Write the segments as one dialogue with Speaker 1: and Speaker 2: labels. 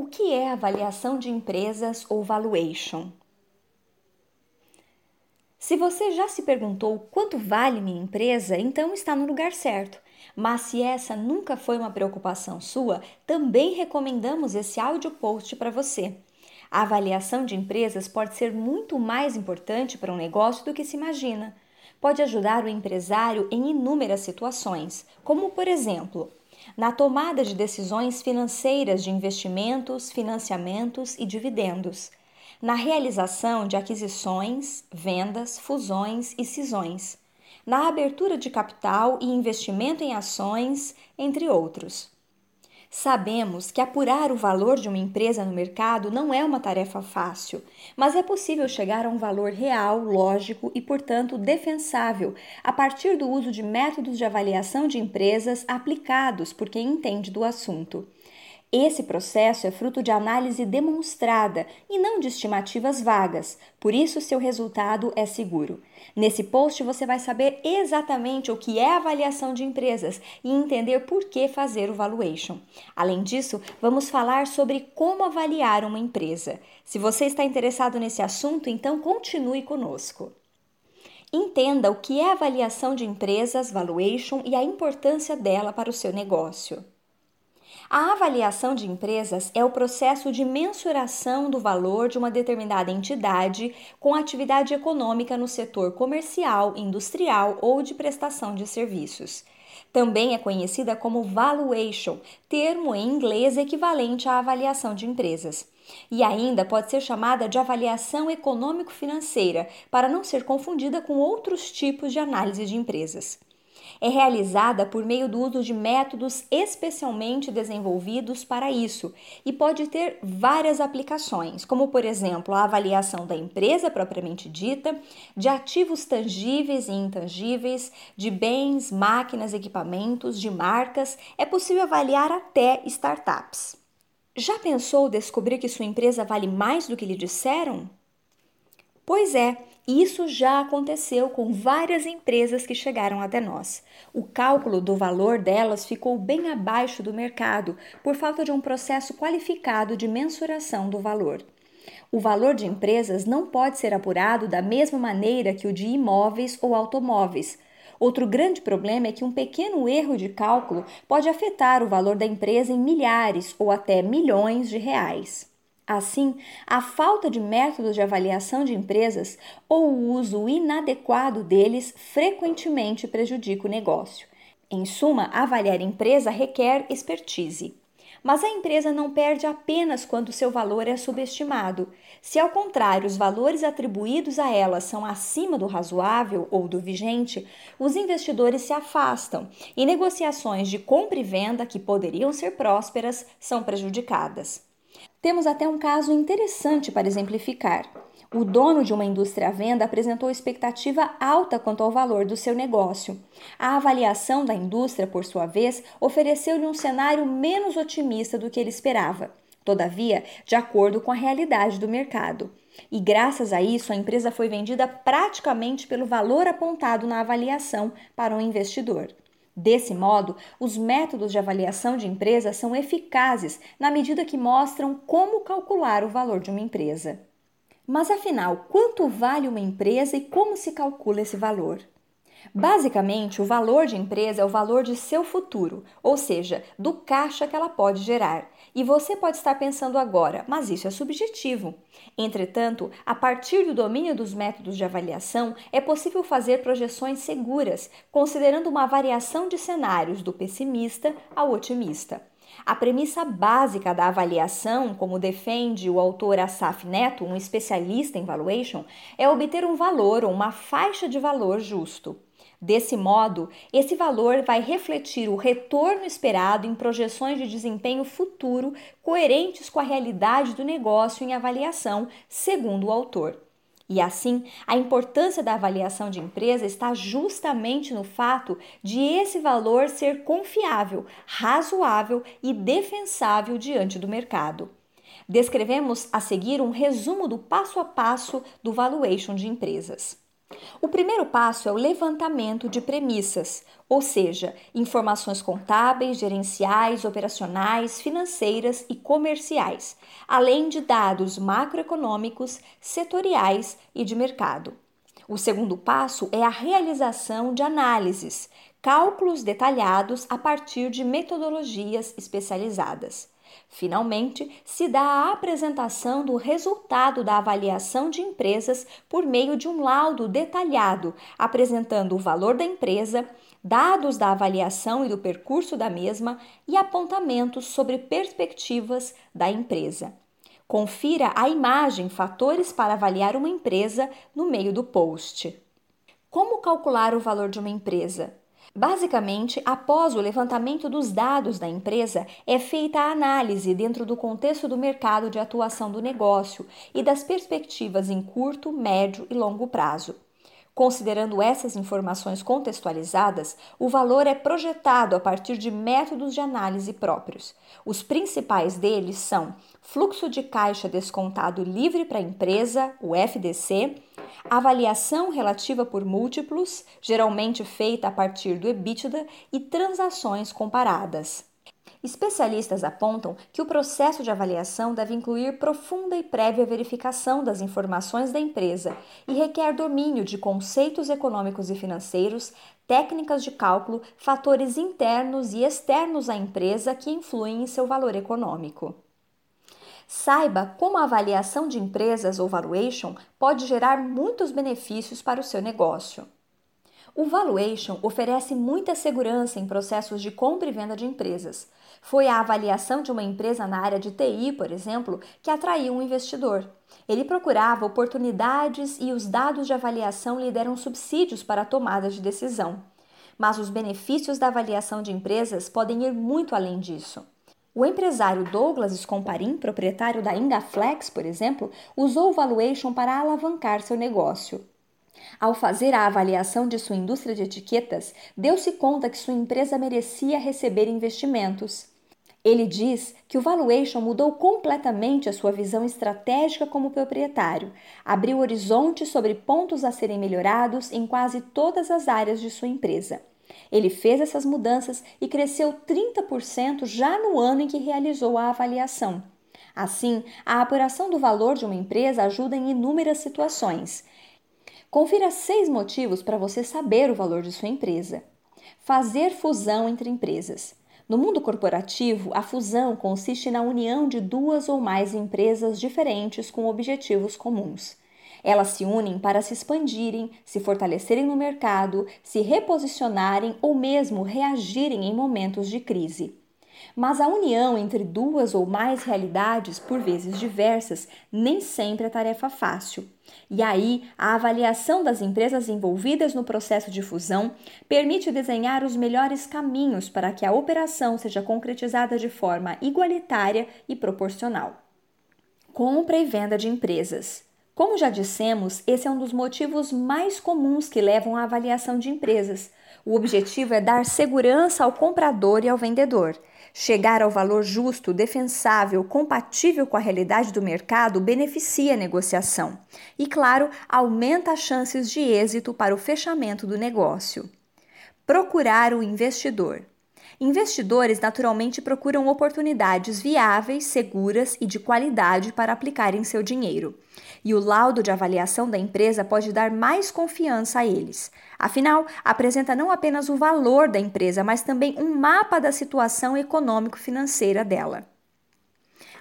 Speaker 1: O que é avaliação de empresas ou valuation? Se você já se perguntou quanto vale minha empresa, então está no lugar certo. Mas se essa nunca foi uma preocupação sua, também recomendamos esse áudio post para você. A avaliação de empresas pode ser muito mais importante para um negócio do que se imagina. Pode ajudar o empresário em inúmeras situações, como por exemplo, na tomada de decisões financeiras de investimentos, financiamentos e dividendos, na realização de aquisições, vendas, fusões e cisões, na abertura de capital e investimento em ações, entre outros. Sabemos que apurar o valor de uma empresa no mercado não é uma tarefa fácil, mas é possível chegar a um valor real, lógico e, portanto, defensável a partir do uso de métodos de avaliação de empresas aplicados por quem entende do assunto. Esse processo é fruto de análise demonstrada e não de estimativas vagas, por isso seu resultado é seguro. Nesse post você vai saber exatamente o que é avaliação de empresas e entender por que fazer o valuation. Além disso, vamos falar sobre como avaliar uma empresa. Se você está interessado nesse assunto, então continue conosco. Entenda o que é avaliação de empresas, valuation e a importância dela para o seu negócio. A avaliação de empresas é o processo de mensuração do valor de uma determinada entidade com atividade econômica no setor comercial, industrial ou de prestação de serviços. Também é conhecida como valuation, termo em inglês equivalente à avaliação de empresas. E ainda pode ser chamada de avaliação econômico-financeira, para não ser confundida com outros tipos de análise de empresas é realizada por meio do uso de métodos especialmente desenvolvidos para isso e pode ter várias aplicações, como por exemplo a avaliação da empresa propriamente dita, de ativos tangíveis e intangíveis, de bens, máquinas, equipamentos, de marcas. É possível avaliar até startups. Já pensou descobrir que sua empresa vale mais do que lhe disseram? Pois é, isso já aconteceu com várias empresas que chegaram até nós. O cálculo do valor delas ficou bem abaixo do mercado por falta de um processo qualificado de mensuração do valor. O valor de empresas não pode ser apurado da mesma maneira que o de imóveis ou automóveis. Outro grande problema é que um pequeno erro de cálculo pode afetar o valor da empresa em milhares ou até milhões de reais. Assim, a falta de métodos de avaliação de empresas ou o uso inadequado deles frequentemente prejudica o negócio. Em suma, avaliar empresa requer expertise. Mas a empresa não perde apenas quando seu valor é subestimado. Se, ao contrário, os valores atribuídos a ela são acima do razoável ou do vigente, os investidores se afastam e negociações de compra e venda que poderiam ser prósperas são prejudicadas. Temos até um caso interessante para exemplificar. O dono de uma indústria à venda apresentou expectativa alta quanto ao valor do seu negócio. A avaliação da indústria, por sua vez, ofereceu-lhe um cenário menos otimista do que ele esperava, todavia, de acordo com a realidade do mercado. E graças a isso, a empresa foi vendida praticamente pelo valor apontado na avaliação para um investidor. Desse modo, os métodos de avaliação de empresas são eficazes na medida que mostram como calcular o valor de uma empresa. Mas afinal, quanto vale uma empresa e como se calcula esse valor? Basicamente, o valor de empresa é o valor de seu futuro, ou seja, do caixa que ela pode gerar. E você pode estar pensando agora, mas isso é subjetivo. Entretanto, a partir do domínio dos métodos de avaliação, é possível fazer projeções seguras, considerando uma variação de cenários do pessimista ao otimista. A premissa básica da avaliação, como defende o autor Asaf Neto, um especialista em valuation, é obter um valor ou uma faixa de valor justo. Desse modo, esse valor vai refletir o retorno esperado em projeções de desempenho futuro coerentes com a realidade do negócio em avaliação, segundo o autor. E assim, a importância da avaliação de empresa está justamente no fato de esse valor ser confiável, razoável e defensável diante do mercado. Descrevemos a seguir um resumo do passo a passo do valuation de empresas. O primeiro passo é o levantamento de premissas, ou seja, informações contábeis, gerenciais, operacionais, financeiras e comerciais, além de dados macroeconômicos, setoriais e de mercado. O segundo passo é a realização de análises, cálculos detalhados a partir de metodologias especializadas. Finalmente, se dá a apresentação do resultado da avaliação de empresas por meio de um laudo detalhado, apresentando o valor da empresa, dados da avaliação e do percurso da mesma e apontamentos sobre perspectivas da empresa. Confira a imagem Fatores para avaliar uma empresa no meio do post. Como calcular o valor de uma empresa? Basicamente, após o levantamento dos dados da empresa, é feita a análise dentro do contexto do mercado de atuação do negócio e das perspectivas em curto, médio e longo prazo. Considerando essas informações contextualizadas, o valor é projetado a partir de métodos de análise próprios. Os principais deles são fluxo de caixa descontado livre para a empresa, o FDC, avaliação relativa por múltiplos, geralmente feita a partir do EBITDA, e transações comparadas. Especialistas apontam que o processo de avaliação deve incluir profunda e prévia verificação das informações da empresa e requer domínio de conceitos econômicos e financeiros, técnicas de cálculo, fatores internos e externos à empresa que influem em seu valor econômico. Saiba como a avaliação de empresas ou valuation pode gerar muitos benefícios para o seu negócio. O valuation oferece muita segurança em processos de compra e venda de empresas. Foi a avaliação de uma empresa na área de TI, por exemplo, que atraiu um investidor. Ele procurava oportunidades e os dados de avaliação lhe deram subsídios para a tomada de decisão. Mas os benefícios da avaliação de empresas podem ir muito além disso. O empresário Douglas Scomparin, proprietário da Ingaflex, por exemplo, usou o valuation para alavancar seu negócio. Ao fazer a avaliação de sua indústria de etiquetas, deu-se conta que sua empresa merecia receber investimentos. Ele diz que o valuation mudou completamente a sua visão estratégica como proprietário, abriu horizontes sobre pontos a serem melhorados em quase todas as áreas de sua empresa. Ele fez essas mudanças e cresceu 30% já no ano em que realizou a avaliação. Assim, a apuração do valor de uma empresa ajuda em inúmeras situações. Confira seis motivos para você saber o valor de sua empresa. Fazer fusão entre empresas. No mundo corporativo, a fusão consiste na união de duas ou mais empresas diferentes com objetivos comuns. Elas se unem para se expandirem, se fortalecerem no mercado, se reposicionarem ou mesmo reagirem em momentos de crise. Mas a união entre duas ou mais realidades, por vezes diversas, nem sempre é tarefa fácil. E aí, a avaliação das empresas envolvidas no processo de fusão permite desenhar os melhores caminhos para que a operação seja concretizada de forma igualitária e proporcional. Compra e venda de empresas. Como já dissemos, esse é um dos motivos mais comuns que levam à avaliação de empresas. O objetivo é dar segurança ao comprador e ao vendedor. Chegar ao valor justo, defensável, compatível com a realidade do mercado beneficia a negociação e, claro, aumenta as chances de êxito para o fechamento do negócio. Procurar o investidor. Investidores naturalmente procuram oportunidades viáveis, seguras e de qualidade para aplicarem seu dinheiro. E o laudo de avaliação da empresa pode dar mais confiança a eles. Afinal, apresenta não apenas o valor da empresa, mas também um mapa da situação econômico-financeira dela.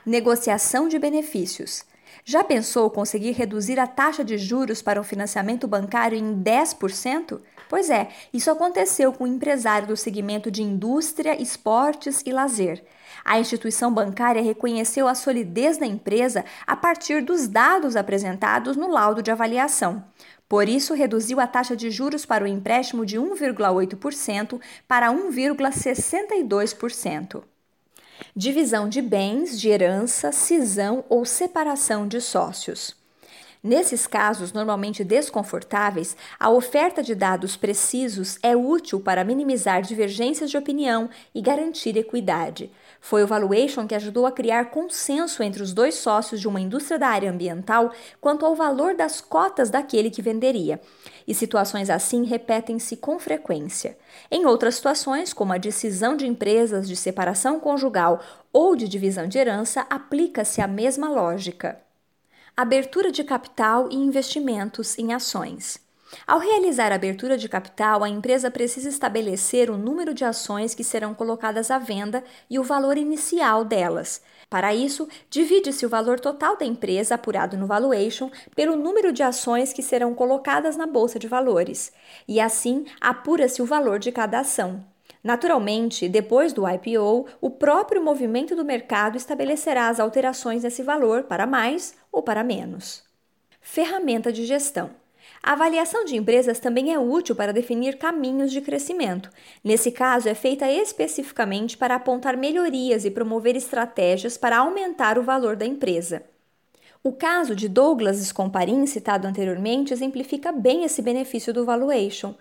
Speaker 1: Negociação de benefícios. Já pensou conseguir reduzir a taxa de juros para um financiamento bancário em 10%? Pois é, isso aconteceu com um empresário do segmento de indústria, esportes e lazer. A instituição bancária reconheceu a solidez da empresa a partir dos dados apresentados no laudo de avaliação. Por isso, reduziu a taxa de juros para o empréstimo de 1,8% para 1,62% divisão de bens, de herança, cisão ou separação de sócios. Nesses casos, normalmente desconfortáveis, a oferta de dados precisos é útil para minimizar divergências de opinião e garantir equidade. Foi o valuation que ajudou a criar consenso entre os dois sócios de uma indústria da área ambiental quanto ao valor das cotas daquele que venderia. E situações assim repetem-se com frequência. Em outras situações, como a decisão de empresas de separação conjugal ou de divisão de herança, aplica-se a mesma lógica. Abertura de capital e investimentos em ações. Ao realizar a abertura de capital, a empresa precisa estabelecer o número de ações que serão colocadas à venda e o valor inicial delas. Para isso, divide-se o valor total da empresa apurado no valuation pelo número de ações que serão colocadas na bolsa de valores, e assim apura-se o valor de cada ação. Naturalmente, depois do IPO, o próprio movimento do mercado estabelecerá as alterações nesse valor para mais ou para menos. Ferramenta de gestão. A avaliação de empresas também é útil para definir caminhos de crescimento. Nesse caso, é feita especificamente para apontar melhorias e promover estratégias para aumentar o valor da empresa. O caso de Douglas Scomparin, citado anteriormente, exemplifica bem esse benefício do valuation.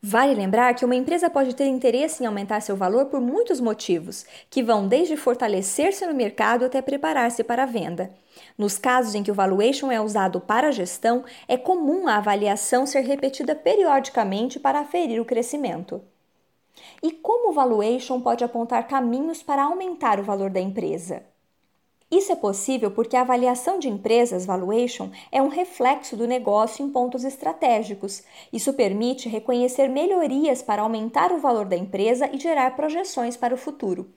Speaker 1: Vale lembrar que uma empresa pode ter interesse em aumentar seu valor por muitos motivos, que vão desde fortalecer-se no mercado até preparar-se para a venda. Nos casos em que o valuation é usado para a gestão, é comum a avaliação ser repetida periodicamente para aferir o crescimento. E como o valuation pode apontar caminhos para aumentar o valor da empresa? Isso é possível porque a avaliação de empresas valuation é um reflexo do negócio em pontos estratégicos. Isso permite reconhecer melhorias para aumentar o valor da empresa e gerar projeções para o futuro.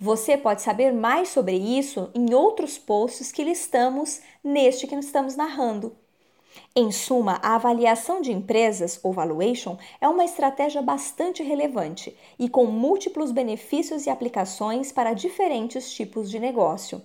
Speaker 1: Você pode saber mais sobre isso em outros posts que listamos neste que estamos narrando. Em suma, a avaliação de empresas, ou valuation, é uma estratégia bastante relevante e com múltiplos benefícios e aplicações para diferentes tipos de negócio.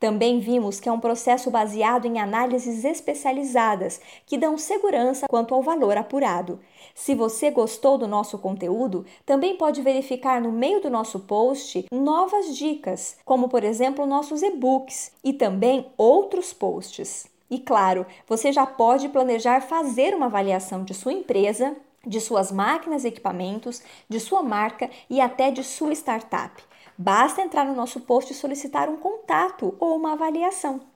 Speaker 1: Também vimos que é um processo baseado em análises especializadas que dão segurança quanto ao valor apurado. Se você gostou do nosso conteúdo, também pode verificar no meio do nosso post novas dicas, como por exemplo nossos e-books e também outros posts. E claro, você já pode planejar fazer uma avaliação de sua empresa, de suas máquinas e equipamentos, de sua marca e até de sua startup. Basta entrar no nosso post e solicitar um contato ou uma avaliação.